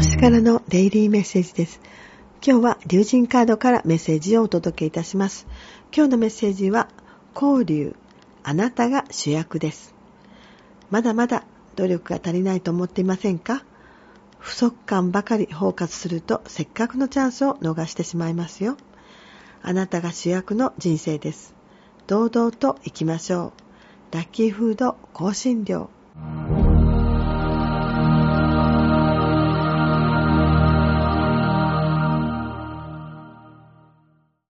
星からのデイリーメッセージです。今日は竜神カードからメッセージをお届けいたします。今日のメッセージは、交流、あなたが主役です。まだまだ努力が足りないと思っていませんか？不足感ばかり包括するとせっかくのチャンスを逃してしまいますよ。あなたが主役の人生です。堂々と行きましょう。ラッキーフード香辛料